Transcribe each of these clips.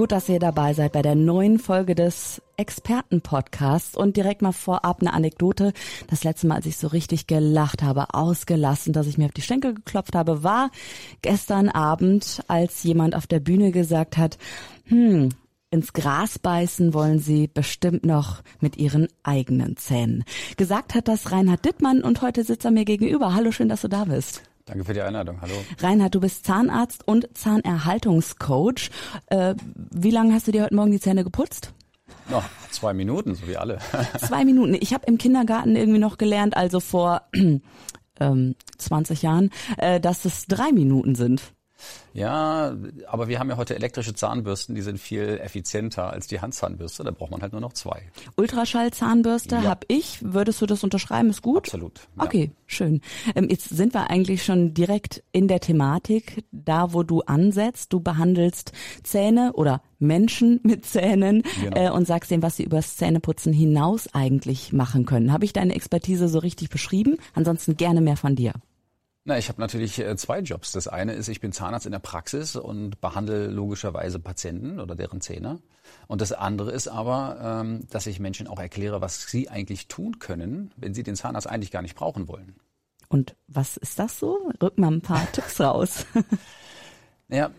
Gut, dass ihr dabei seid bei der neuen Folge des Expertenpodcasts und direkt mal vorab eine Anekdote. Das letzte Mal, als ich so richtig gelacht habe, ausgelassen, dass ich mir auf die Schenkel geklopft habe, war gestern Abend, als jemand auf der Bühne gesagt hat, hm, ins Gras beißen wollen sie bestimmt noch mit ihren eigenen Zähnen. Gesagt hat das Reinhard Dittmann und heute sitzt er mir gegenüber. Hallo, schön, dass du da bist. Danke für die Einladung. Hallo. Reinhard, du bist Zahnarzt und Zahnerhaltungscoach. Äh, wie lange hast du dir heute Morgen die Zähne geputzt? Noch zwei Minuten, so wie alle. zwei Minuten. Ich habe im Kindergarten irgendwie noch gelernt, also vor ähm, 20 Jahren, äh, dass es drei Minuten sind. Ja, aber wir haben ja heute elektrische Zahnbürsten, die sind viel effizienter als die Handzahnbürste. Da braucht man halt nur noch zwei. Ultraschallzahnbürste ja. habe ich. Würdest du das unterschreiben? Ist gut? Absolut. Ja. Okay, schön. Ähm, jetzt sind wir eigentlich schon direkt in der Thematik, da wo du ansetzt. Du behandelst Zähne oder Menschen mit Zähnen genau. äh, und sagst denen, was sie übers Zähneputzen hinaus eigentlich machen können. Habe ich deine Expertise so richtig beschrieben? Ansonsten gerne mehr von dir. Na, ich habe natürlich äh, zwei Jobs. Das eine ist, ich bin Zahnarzt in der Praxis und behandle logischerweise Patienten oder deren Zähne. Und das andere ist aber, ähm, dass ich Menschen auch erkläre, was sie eigentlich tun können, wenn sie den Zahnarzt eigentlich gar nicht brauchen wollen. Und was ist das so? Rück mal ein paar Tipps raus. Naja,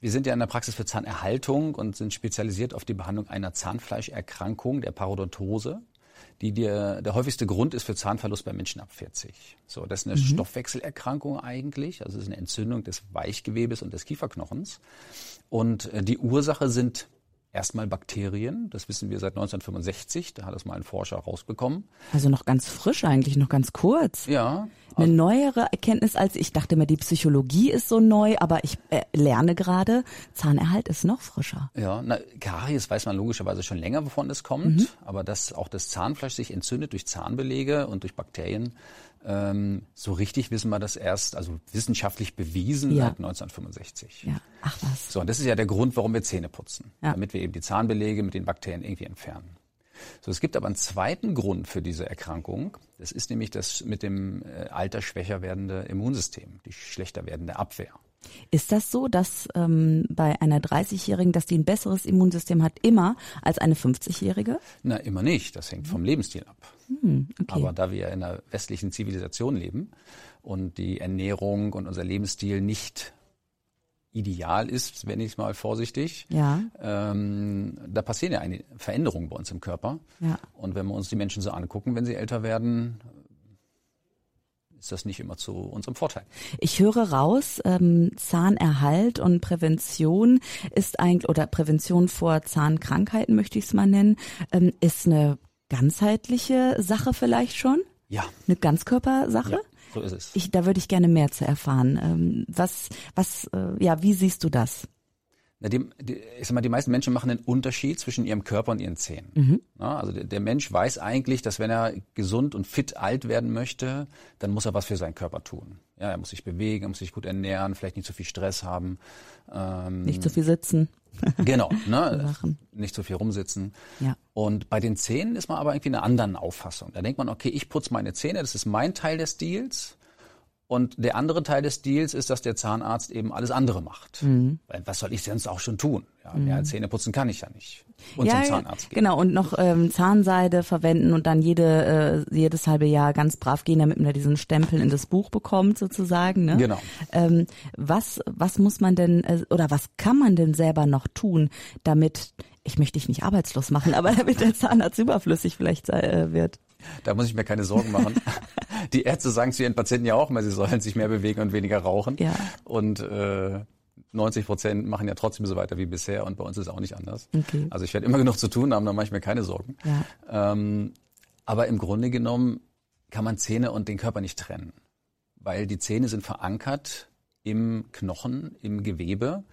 wir sind ja in der Praxis für Zahnerhaltung und sind spezialisiert auf die Behandlung einer Zahnfleischerkrankung, der Parodontose die dir, der häufigste Grund ist für Zahnverlust bei Menschen ab 40. So, das ist eine mhm. Stoffwechselerkrankung eigentlich, also es ist eine Entzündung des Weichgewebes und des Kieferknochens. Und äh, die Ursache sind erstmal Bakterien. Das wissen wir seit 1965. Da hat es mal ein Forscher rausbekommen. Also noch ganz frisch eigentlich, noch ganz kurz. Ja. Eine also neuere Erkenntnis als ich dachte mir, die Psychologie ist so neu, aber ich äh, lerne gerade, Zahnerhalt ist noch frischer. Ja, na, Karies weiß man logischerweise schon länger, wovon es kommt. Mhm. Aber dass auch das Zahnfleisch sich entzündet durch Zahnbelege und durch Bakterien, ähm, so richtig wissen wir das erst, also wissenschaftlich bewiesen ja. seit 1965. Ja. Ach was. So, und das ist ja der Grund, warum wir Zähne putzen. Ja. Damit wir eben die Zahnbelege mit den Bakterien irgendwie entfernen. So, es gibt aber einen zweiten Grund für diese Erkrankung. Das ist nämlich das mit dem äh, Alter schwächer werdende Immunsystem, die schlechter werdende Abwehr. Ist das so, dass ähm, bei einer 30-Jährigen, dass die ein besseres Immunsystem hat, immer als eine 50-Jährige? Na, immer nicht. Das hängt vom Lebensstil ab. Hm, okay. Aber da wir in einer westlichen Zivilisation leben und die Ernährung und unser Lebensstil nicht ideal ist, wenn ich es mal vorsichtig, ja. ähm, da passieren ja eine Veränderungen bei uns im Körper. Ja. Und wenn wir uns die Menschen so angucken, wenn sie älter werden, ist das nicht immer zu unserem Vorteil. Ich höre raus, ähm, Zahnerhalt und Prävention ist eigentlich, oder Prävention vor Zahnkrankheiten möchte ich es mal nennen, ähm, ist eine ganzheitliche Sache vielleicht schon? Ja. Eine Ganzkörpersache? Ja, so ist es. Ich, da würde ich gerne mehr zu erfahren. Ähm, was, was, äh, ja, wie siehst du das? Na, die, die, ich sag mal, die meisten Menschen machen einen Unterschied zwischen ihrem Körper und ihren Zähnen. Mhm. Na, also der, der, Mensch weiß eigentlich, dass wenn er gesund und fit alt werden möchte, dann muss er was für seinen Körper tun. Ja, er muss sich bewegen, er muss sich gut ernähren, vielleicht nicht zu viel Stress haben. Ähm, nicht zu viel sitzen. Genau, ne? nicht zu viel rumsitzen. Ja. Und bei den Zähnen ist man aber irgendwie einer anderen Auffassung. Da denkt man, okay, ich putze meine Zähne, das ist mein Teil des Deals. Und der andere Teil des Deals ist, dass der Zahnarzt eben alles andere macht. Mhm. Was soll ich sonst auch schon tun? Ja, mehr als mhm. Zähne putzen kann ich ja nicht. Und ja, zum Zahnarzt gehen. Genau, und noch ähm, Zahnseide verwenden und dann jede, äh, jedes halbe Jahr ganz brav gehen, damit man da diesen Stempel in das Buch bekommt, sozusagen. Ne? Genau. Ähm, was, was muss man denn, äh, oder was kann man denn selber noch tun, damit, ich möchte dich nicht arbeitslos machen, aber damit der Zahnarzt überflüssig vielleicht äh, wird? Da muss ich mir keine Sorgen machen. Die Ärzte sagen zu ihren Patienten ja auch mal, sie sollen sich mehr bewegen und weniger rauchen. Ja. Und äh, 90 Prozent machen ja trotzdem so weiter wie bisher und bei uns ist es auch nicht anders. Okay. Also ich werde immer genug zu tun haben, da mache ich mir keine Sorgen. Ja. Ähm, aber im Grunde genommen kann man Zähne und den Körper nicht trennen, weil die Zähne sind verankert im Knochen, im Gewebe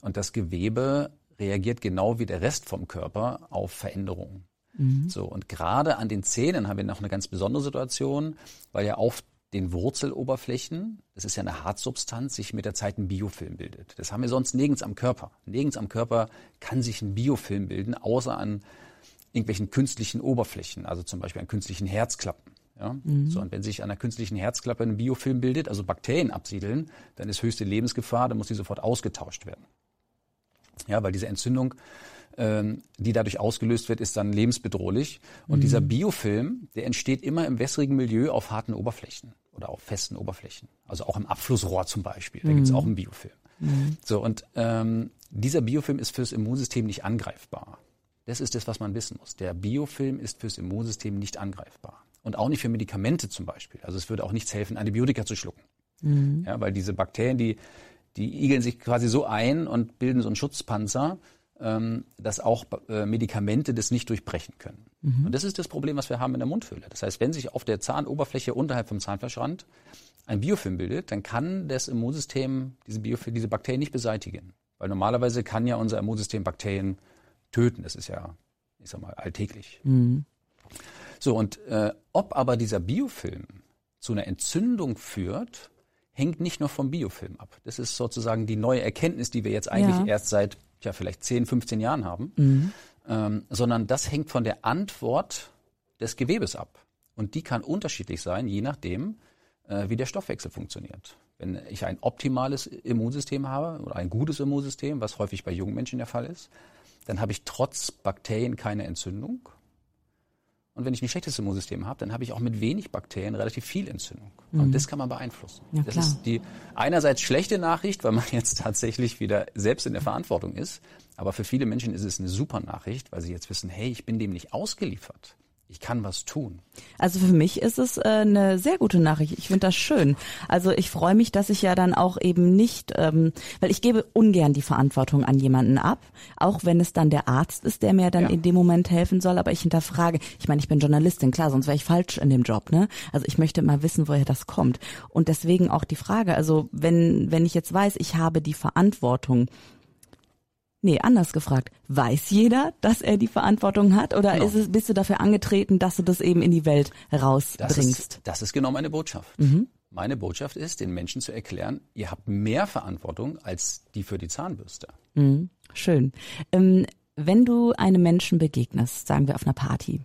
und das Gewebe reagiert genau wie der Rest vom Körper auf Veränderungen. Mhm. So, und gerade an den Zähnen haben wir noch eine ganz besondere Situation, weil ja auf den Wurzeloberflächen, das ist ja eine Hartsubstanz, sich mit der Zeit ein Biofilm bildet. Das haben wir sonst nirgends am Körper. Nirgends am Körper kann sich ein Biofilm bilden, außer an irgendwelchen künstlichen Oberflächen, also zum Beispiel an künstlichen Herzklappen. Ja? Mhm. So, und wenn sich an einer künstlichen Herzklappe ein Biofilm bildet, also Bakterien absiedeln, dann ist höchste Lebensgefahr, dann muss die sofort ausgetauscht werden. Ja, weil diese Entzündung, ähm, die dadurch ausgelöst wird, ist dann lebensbedrohlich. Und mhm. dieser Biofilm, der entsteht immer im wässrigen Milieu auf harten Oberflächen oder auf festen Oberflächen. Also auch im Abflussrohr zum Beispiel. Da mhm. gibt es auch einen Biofilm. Mhm. So, und ähm, dieser Biofilm ist fürs Immunsystem nicht angreifbar. Das ist das, was man wissen muss. Der Biofilm ist fürs Immunsystem nicht angreifbar. Und auch nicht für Medikamente zum Beispiel. Also es würde auch nichts helfen, Antibiotika zu schlucken. Mhm. Ja, weil diese Bakterien, die, die igeln sich quasi so ein und bilden so einen Schutzpanzer, dass auch äh, Medikamente das nicht durchbrechen können. Mhm. Und das ist das Problem, was wir haben in der Mundhöhle. Das heißt, wenn sich auf der Zahnoberfläche unterhalb vom Zahnfleischrand ein Biofilm bildet, dann kann das Immunsystem diese, Biofilm, diese Bakterien nicht beseitigen. Weil normalerweise kann ja unser Immunsystem Bakterien töten. Das ist ja, ich sag mal, alltäglich. Mhm. So, und äh, ob aber dieser Biofilm zu einer Entzündung führt, hängt nicht nur vom Biofilm ab. Das ist sozusagen die neue Erkenntnis, die wir jetzt eigentlich ja. erst seit ja vielleicht 10, 15 Jahren haben, mhm. ähm, sondern das hängt von der Antwort des Gewebes ab. Und die kann unterschiedlich sein, je nachdem, äh, wie der Stoffwechsel funktioniert. Wenn ich ein optimales Immunsystem habe oder ein gutes Immunsystem, was häufig bei jungen Menschen der Fall ist, dann habe ich trotz Bakterien keine Entzündung. Und wenn ich ein schlechtes Immunsystem habe, dann habe ich auch mit wenig Bakterien relativ viel Entzündung. Mhm. Und das kann man beeinflussen. Ja, das ist die einerseits schlechte Nachricht, weil man jetzt tatsächlich wieder selbst in der Verantwortung ist. Aber für viele Menschen ist es eine super Nachricht, weil sie jetzt wissen, hey, ich bin dem nicht ausgeliefert ich kann was tun. Also für mich ist es äh, eine sehr gute Nachricht. Ich finde das schön. Also ich freue mich, dass ich ja dann auch eben nicht, ähm, weil ich gebe ungern die Verantwortung an jemanden ab, auch wenn es dann der Arzt ist, der mir dann ja. in dem Moment helfen soll. Aber ich hinterfrage. Ich meine, ich bin Journalistin, klar, sonst wäre ich falsch in dem Job. Ne? Also ich möchte mal wissen, woher das kommt. Und deswegen auch die Frage. Also wenn wenn ich jetzt weiß, ich habe die Verantwortung Nee, anders gefragt. Weiß jeder, dass er die Verantwortung hat? Oder genau. ist es, bist du dafür angetreten, dass du das eben in die Welt rausbringst? Das ist, das ist genau meine Botschaft. Mhm. Meine Botschaft ist, den Menschen zu erklären, ihr habt mehr Verantwortung als die für die Zahnbürste. Mhm. Schön. Ähm, wenn du einem Menschen begegnest, sagen wir auf einer Party,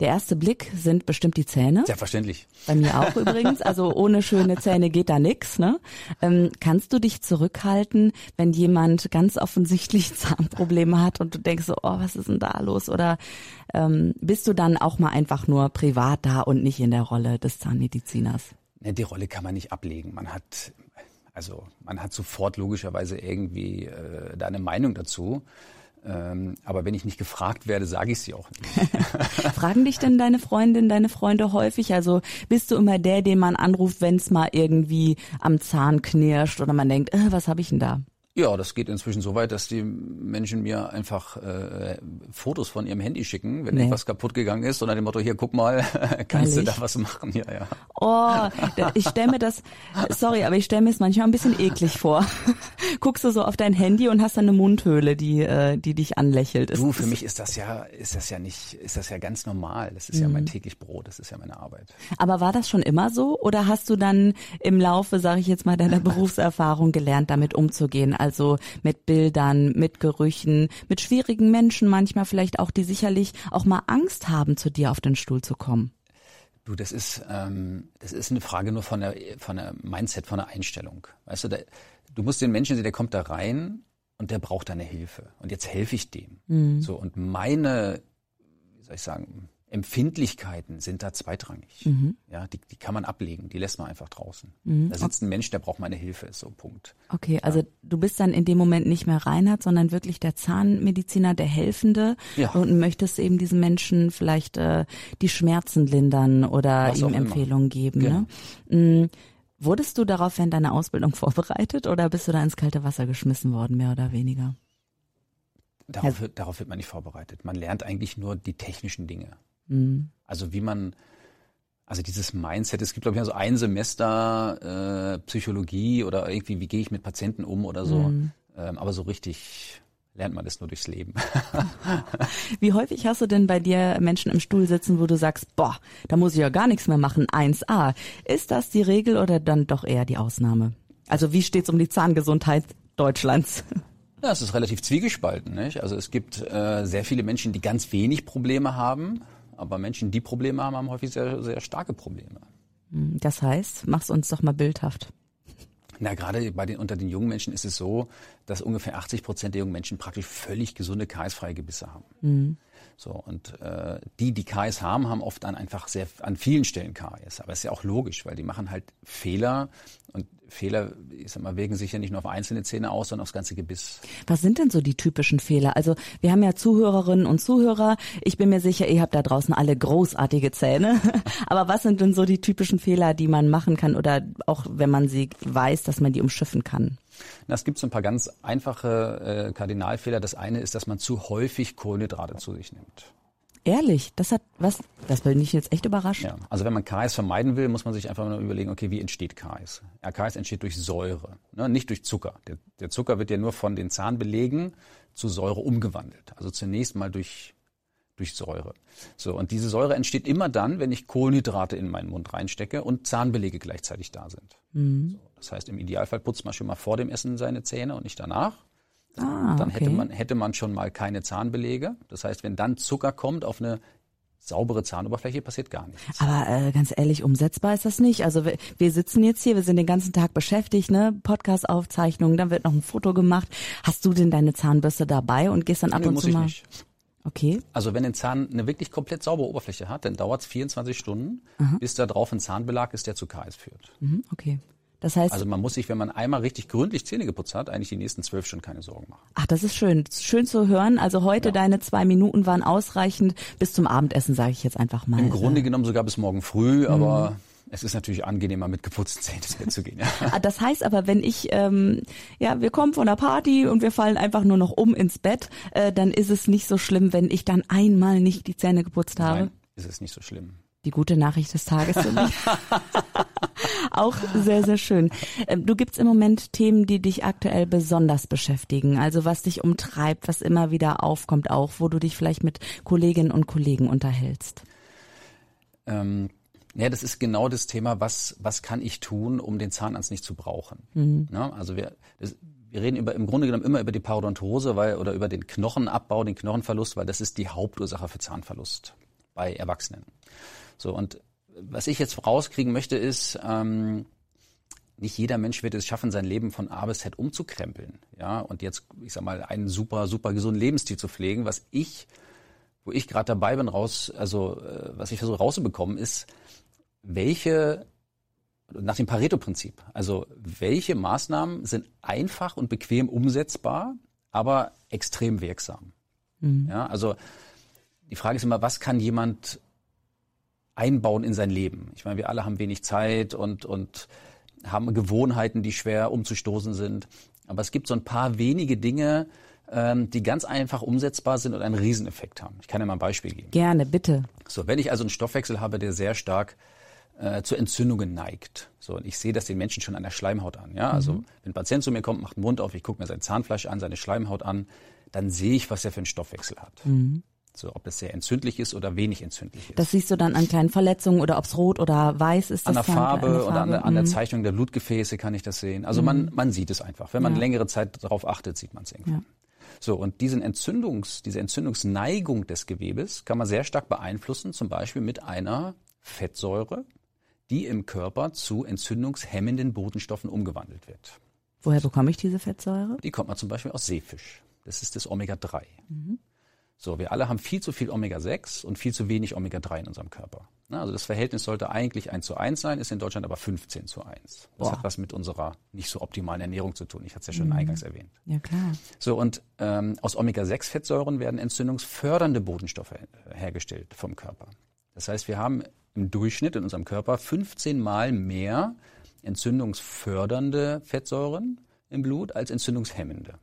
der erste Blick sind bestimmt die Zähne. Selbstverständlich. Bei mir auch übrigens. Also ohne schöne Zähne geht da nix. Ne? Ähm, kannst du dich zurückhalten, wenn jemand ganz offensichtlich Zahnprobleme hat und du denkst so, oh, was ist denn da los? Oder ähm, bist du dann auch mal einfach nur privat da und nicht in der Rolle des Zahnmediziners? Ne, die Rolle kann man nicht ablegen. Man hat also man hat sofort logischerweise irgendwie äh, da eine Meinung dazu. Ähm, aber wenn ich nicht gefragt werde, sage ich sie auch nicht. Fragen dich denn deine Freundin, deine Freunde häufig? Also bist du immer der, den man anruft, wenn es mal irgendwie am Zahn knirscht oder man denkt, äh, was habe ich denn da? Ja, das geht inzwischen so weit, dass die Menschen mir einfach äh, Fotos von ihrem Handy schicken, wenn nee. irgendwas kaputt gegangen ist, unter dem Motto, hier, guck mal, kannst Ehrlich? du da was machen? Ja, ja. Oh, ich stelle mir das, sorry, aber ich stelle mir es manchmal ein bisschen eklig vor. Guckst du so auf dein Handy und hast dann eine Mundhöhle, die, äh, die dich anlächelt. Du, für mich ist das ja, ist das ja nicht, ist das ja ganz normal. Das ist mhm. ja mein täglich Brot, das ist ja meine Arbeit. Aber war das schon immer so? Oder hast du dann im Laufe, sage ich jetzt mal, deiner Berufserfahrung gelernt, damit umzugehen? Also mit Bildern, mit Gerüchen, mit schwierigen Menschen manchmal vielleicht auch, die sicherlich auch mal Angst haben, zu dir auf den Stuhl zu kommen. Du, das ist, ähm, das ist eine Frage nur von der, von der Mindset, von der Einstellung. Weißt du, da, du musst den Menschen sehen, der kommt da rein und der braucht deine Hilfe. Und jetzt helfe ich dem. Mhm. So, und meine, wie soll ich sagen, Empfindlichkeiten sind da zweitrangig. Mhm. Ja, die, die kann man ablegen, die lässt man einfach draußen. Mhm. Da sitzt ein Mensch, der braucht meine Hilfe, so Punkt. Okay, ja. also du bist dann in dem Moment nicht mehr Reinhard, sondern wirklich der Zahnmediziner, der Helfende ja. und möchtest eben diesen Menschen vielleicht äh, die Schmerzen lindern oder Was ihm Empfehlungen immer. geben. Ne? Genau. Ne? Mhm. Wurdest du darauf während deiner Ausbildung vorbereitet oder bist du da ins kalte Wasser geschmissen worden, mehr oder weniger? Darauf, wird, darauf wird man nicht vorbereitet. Man lernt eigentlich nur die technischen Dinge. Mhm. Also wie man, also dieses Mindset, es gibt glaube ich so ein Semester äh, Psychologie oder irgendwie, wie gehe ich mit Patienten um oder so. Mhm. Ähm, aber so richtig lernt man das nur durchs Leben. Wie häufig hast du denn bei dir Menschen im Stuhl sitzen, wo du sagst, boah, da muss ich ja gar nichts mehr machen, 1a. Ist das die Regel oder dann doch eher die Ausnahme? Also wie steht's um die Zahngesundheit Deutschlands? Ja, es ist relativ zwiegespalten. Nicht? Also es gibt äh, sehr viele Menschen, die ganz wenig Probleme haben, aber Menschen, die Probleme haben, haben häufig sehr, sehr starke Probleme. Hm, das heißt, mach's uns doch mal bildhaft. Na, gerade bei den, unter den jungen Menschen ist es so, dass ungefähr 80 Prozent der jungen Menschen praktisch völlig gesunde KS-freie Gebisse haben. Mhm. So, und äh, die, die KS haben, haben oft dann einfach sehr an vielen Stellen KS. Aber ist ja auch logisch, weil die machen halt Fehler und Fehler, ich sag mal, wägen sich ja nicht nur auf einzelne Zähne aus, sondern aufs ganze Gebiss. Was sind denn so die typischen Fehler? Also wir haben ja Zuhörerinnen und Zuhörer. Ich bin mir sicher, ihr habt da draußen alle großartige Zähne. Aber was sind denn so die typischen Fehler, die man machen kann oder auch wenn man sie weiß, dass man die umschiffen kann? Na, es gibt so ein paar ganz einfache äh, Kardinalfehler. Das eine ist, dass man zu häufig Kohlenhydrate zu sich nimmt. Ehrlich, das hat was, das bin ich jetzt echt überrascht. Ja, also wenn man KS vermeiden will, muss man sich einfach nur überlegen, okay, wie entsteht KS? Ja, KS entsteht durch Säure, ne, nicht durch Zucker. Der, der Zucker wird ja nur von den Zahnbelegen zu Säure umgewandelt. Also zunächst mal durch durch Säure. So, und diese Säure entsteht immer dann, wenn ich Kohlenhydrate in meinen Mund reinstecke und Zahnbelege gleichzeitig da sind. Mhm. So, das heißt, im Idealfall putzt man schon mal vor dem Essen seine Zähne und nicht danach. Ah, dann okay. hätte man, hätte man schon mal keine Zahnbelege. Das heißt, wenn dann Zucker kommt auf eine saubere Zahnoberfläche, passiert gar nichts. Aber äh, ganz ehrlich, umsetzbar ist das nicht. Also wir, wir sitzen jetzt hier, wir sind den ganzen Tag beschäftigt, ne? Podcast-Aufzeichnungen, dann wird noch ein Foto gemacht. Hast du denn deine Zahnbürste dabei und gehst dann ab nee, und muss zu mal? Ich nicht. Okay. Also wenn ein Zahn eine wirklich komplett saubere Oberfläche hat, dann dauert es 24 Stunden, Aha. bis da drauf ein Zahnbelag ist, der zu KS führt. Mhm, okay. Das heißt, also man muss sich, wenn man einmal richtig gründlich Zähne geputzt hat, eigentlich die nächsten zwölf Stunden keine Sorgen machen. Ach, das ist schön, schön zu hören. Also heute ja. deine zwei Minuten waren ausreichend bis zum Abendessen, sage ich jetzt einfach mal. Im Grunde genommen sogar bis morgen früh, mhm. aber es ist natürlich angenehmer, mit geputzten Zähnen ins Bett zu gehen. Ja. Ah, das heißt aber, wenn ich, ähm, ja, wir kommen von der Party und wir fallen einfach nur noch um ins Bett, äh, dann ist es nicht so schlimm, wenn ich dann einmal nicht die Zähne geputzt habe. Nein, ist es nicht so schlimm. Die gute Nachricht des Tages für mich. Auch sehr, sehr schön. Ähm, du gibt's im Moment Themen, die dich aktuell besonders beschäftigen. Also was dich umtreibt, was immer wieder aufkommt, auch wo du dich vielleicht mit Kolleginnen und Kollegen unterhältst. Ähm, ja, das ist genau das Thema, was, was kann ich tun, um den Zahnarzt nicht zu brauchen. Mhm. Ja, also wir, das, wir reden über, im Grunde genommen immer über die Parodontose weil, oder über den Knochenabbau, den Knochenverlust, weil das ist die Hauptursache für Zahnverlust bei Erwachsenen. So, und was ich jetzt rauskriegen möchte, ist, ähm, nicht jeder Mensch wird es schaffen, sein Leben von A bis Z umzukrempeln. Ja, und jetzt, ich sag mal, einen super, super gesunden Lebensstil zu pflegen. Was ich, wo ich gerade dabei bin, raus, also äh, was ich versuche rauszubekommen, ist, welche nach dem Pareto-Prinzip, also welche Maßnahmen sind einfach und bequem umsetzbar, aber extrem wirksam. Mhm. Ja, also die Frage ist immer, was kann jemand einbauen in sein Leben? Ich meine, wir alle haben wenig Zeit und, und haben Gewohnheiten, die schwer umzustoßen sind. Aber es gibt so ein paar wenige Dinge, ähm, die ganz einfach umsetzbar sind und einen Rieseneffekt haben. Ich kann ja mal ein Beispiel geben. Gerne, bitte. So, wenn ich also einen Stoffwechsel habe, der sehr stark äh, zu Entzündungen neigt. So, und ich sehe das den Menschen schon an der Schleimhaut an. Ja, also mhm. wenn ein Patient zu mir kommt, macht den Mund auf, ich gucke mir sein Zahnfleisch an, seine Schleimhaut an, dann sehe ich, was er für einen Stoffwechsel hat. Mhm. So, ob es sehr entzündlich ist oder wenig entzündlich ist. Das siehst du dann an kleinen Verletzungen oder ob es rot oder weiß ist. An der Farbe, an der Farbe oder an der, an der, mhm. Zeichnung der Blutgefäße kann ich das sehen. Also mhm. man, man sieht es einfach. Wenn man ja. längere Zeit darauf achtet, sieht man es irgendwie. Ja. So, und diesen Entzündungs, diese Entzündungsneigung des Gewebes kann man sehr stark beeinflussen, zum Beispiel mit einer Fettsäure, die im Körper zu entzündungshemmenden Botenstoffen umgewandelt wird. Woher bekomme ich diese Fettsäure? Die kommt man zum Beispiel aus Seefisch. Das ist das Omega-3. Mhm. So, wir alle haben viel zu viel Omega-6 und viel zu wenig Omega-3 in unserem Körper. Also das Verhältnis sollte eigentlich 1 zu 1 sein, ist in Deutschland aber 15 zu 1. Das Boah. hat was mit unserer nicht so optimalen Ernährung zu tun. Ich hatte es ja schon mhm. eingangs erwähnt. Ja, klar. So, und ähm, aus Omega-6-Fettsäuren werden entzündungsfördernde Botenstoffe hergestellt vom Körper. Das heißt, wir haben im Durchschnitt in unserem Körper 15 Mal mehr entzündungsfördernde Fettsäuren im Blut als entzündungshemmende.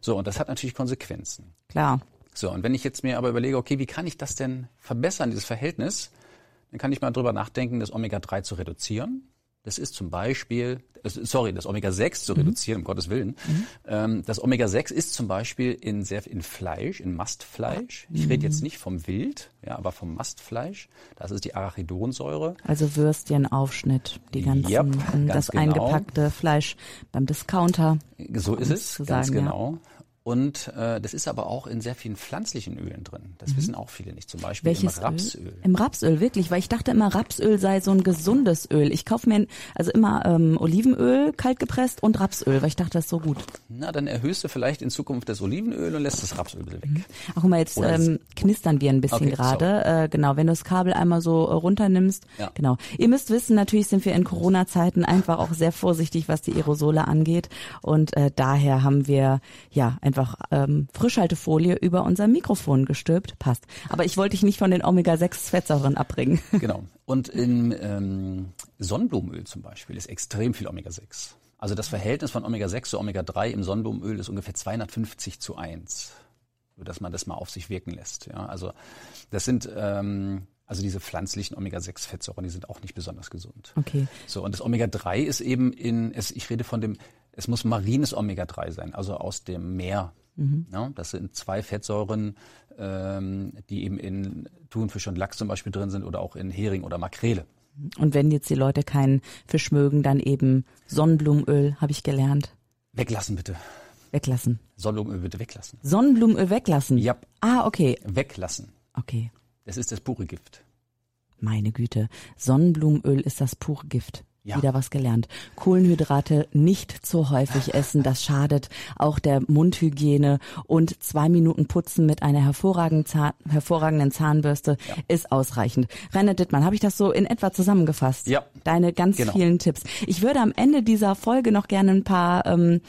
So, und das hat natürlich Konsequenzen. Klar. So, und wenn ich jetzt mir aber überlege, okay, wie kann ich das denn verbessern, dieses Verhältnis, dann kann ich mal drüber nachdenken, das Omega-3 zu reduzieren. Das ist zum Beispiel, äh, sorry, das Omega-6 zu mhm. reduzieren, um Gottes Willen. Mhm. Ähm, das Omega-6 ist zum Beispiel in, sehr, in Fleisch, in Mastfleisch. Ich rede jetzt mhm. nicht vom Wild, ja, aber vom Mastfleisch. Das ist die Arachidonsäure. Also Würstchenaufschnitt, die ganzen, yep, das genau. eingepackte Fleisch beim Discounter. So ist es, ganz sagen, genau. Und äh, das ist aber auch in sehr vielen pflanzlichen Ölen drin. Das mhm. wissen auch viele nicht. Zum Beispiel Welches im Rapsöl. Öl? Im Rapsöl, wirklich, weil ich dachte immer, Rapsöl sei so ein gesundes Öl. Ich kaufe mir also immer ähm, Olivenöl kalt gepresst und Rapsöl, weil ich dachte, das ist so gut. Na, dann erhöhst du vielleicht in Zukunft das Olivenöl und lässt das Rapsöl weg. Mhm. Ach, guck mal, jetzt ähm, knistern wir ein bisschen okay, gerade. Äh, genau, wenn du das Kabel einmal so äh, runternimmst. Ja. Genau. Ihr müsst wissen, natürlich sind wir in Corona-Zeiten einfach auch sehr vorsichtig, was die Aerosole angeht. Und äh, daher haben wir ja einfach ähm, Frischhaltefolie über unser Mikrofon gestülpt. Passt. Aber ich wollte dich nicht von den Omega-6-Fettsäuren abbringen. Genau. Und in ähm, Sonnenblumenöl zum Beispiel ist extrem viel Omega-6. Also das Verhältnis von Omega-6 zu Omega-3 im Sonnenblumenöl ist ungefähr 250 zu 1 dass man das mal auf sich wirken lässt. Ja, also das sind ähm, also diese pflanzlichen Omega-6-Fettsäuren, die sind auch nicht besonders gesund. Okay. So und das Omega-3 ist eben in, es, ich rede von dem, es muss marines Omega-3 sein, also aus dem Meer. Mhm. Ja, das sind zwei Fettsäuren, ähm, die eben in Thunfisch und Lachs zum Beispiel drin sind oder auch in Hering oder Makrele. Und wenn jetzt die Leute keinen Fisch mögen, dann eben Sonnenblumenöl, habe ich gelernt. Weglassen bitte. Weglassen. Sonnenblumenöl bitte weglassen. Sonnenblumenöl weglassen? Ja. Ah, okay. Weglassen. Okay. Das ist das pure Gift. Meine Güte. Sonnenblumenöl ist das pure Gift. Ja. Wieder was gelernt. Kohlenhydrate nicht zu häufig essen, das schadet auch der Mundhygiene und zwei Minuten putzen mit einer hervorragenden, Zahn, hervorragenden Zahnbürste ja. ist ausreichend. Rainer Dittmann, habe ich das so in etwa zusammengefasst? Ja. Deine ganz genau. vielen Tipps. Ich würde am Ende dieser Folge noch gerne ein paar ähm,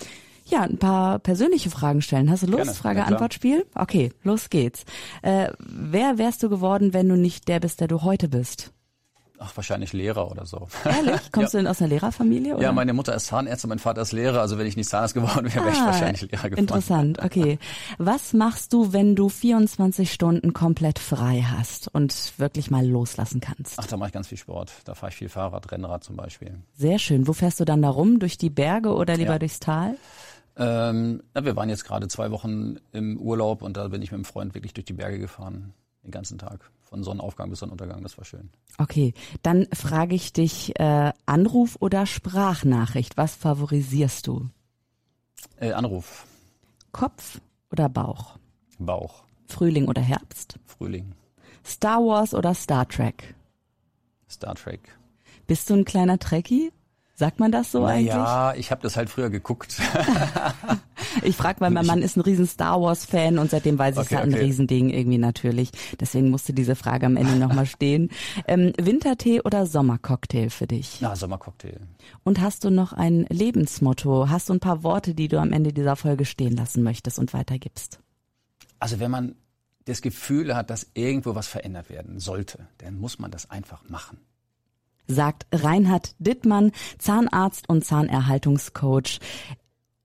ja, ein paar persönliche Fragen stellen. Hast du Lust? Frage-Antwort-Spiel? Okay, los geht's. Äh, wer wärst du geworden, wenn du nicht der bist, der du heute bist? Ach, wahrscheinlich Lehrer oder so. Ehrlich? Kommst ja. du denn aus einer Lehrerfamilie? Oder? Ja, meine Mutter ist Zahnärztin, mein Vater ist Lehrer. Also wenn ich nicht Zahnarzt geworden wäre, wäre ah, ich wahrscheinlich Lehrer geworden. Interessant, okay. Was machst du, wenn du 24 Stunden komplett frei hast und wirklich mal loslassen kannst? Ach, da mache ich ganz viel Sport. Da fahre ich viel Fahrrad, Rennrad zum Beispiel. Sehr schön. Wo fährst du dann da rum? Durch die Berge oder lieber ja. durchs Tal? Ähm, na, wir waren jetzt gerade zwei Wochen im Urlaub und da bin ich mit einem Freund wirklich durch die Berge gefahren, den ganzen Tag von Sonnenaufgang bis Sonnenuntergang. Das war schön. Okay, dann frage ich dich, äh, Anruf oder Sprachnachricht, was favorisierst du? Äh, Anruf. Kopf oder Bauch? Bauch. Frühling oder Herbst? Frühling. Star Wars oder Star Trek? Star Trek. Bist du ein kleiner Trekkie? Sagt man das so Na eigentlich? Ja, ich habe das halt früher geguckt. ich frage, weil mein Mann ist ein riesen Star Wars Fan und seitdem weiß ich, okay, es halt okay. ein Riesending irgendwie natürlich. Deswegen musste diese Frage am Ende nochmal stehen. Ähm, Wintertee oder Sommercocktail für dich? Na, Sommercocktail. Und hast du noch ein Lebensmotto? Hast du ein paar Worte, die du am Ende dieser Folge stehen lassen möchtest und weitergibst? Also wenn man das Gefühl hat, dass irgendwo was verändert werden sollte, dann muss man das einfach machen sagt Reinhard Dittmann, Zahnarzt und Zahnerhaltungscoach.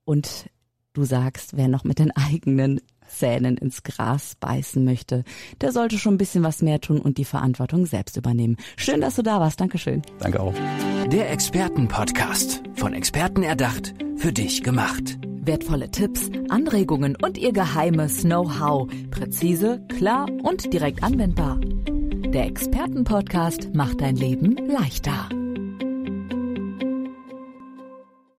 Und du sagst, wer noch mit den eigenen Zähnen ins Gras beißen möchte, der sollte schon ein bisschen was mehr tun und die Verantwortung selbst übernehmen. Schön, dass du da warst. Dankeschön. Danke auch. Der Expertenpodcast. Von Experten erdacht, für dich gemacht. Wertvolle Tipps, Anregungen und ihr geheimes Know-how. Präzise, klar und direkt anwendbar. Der Expertenpodcast macht dein Leben leichter.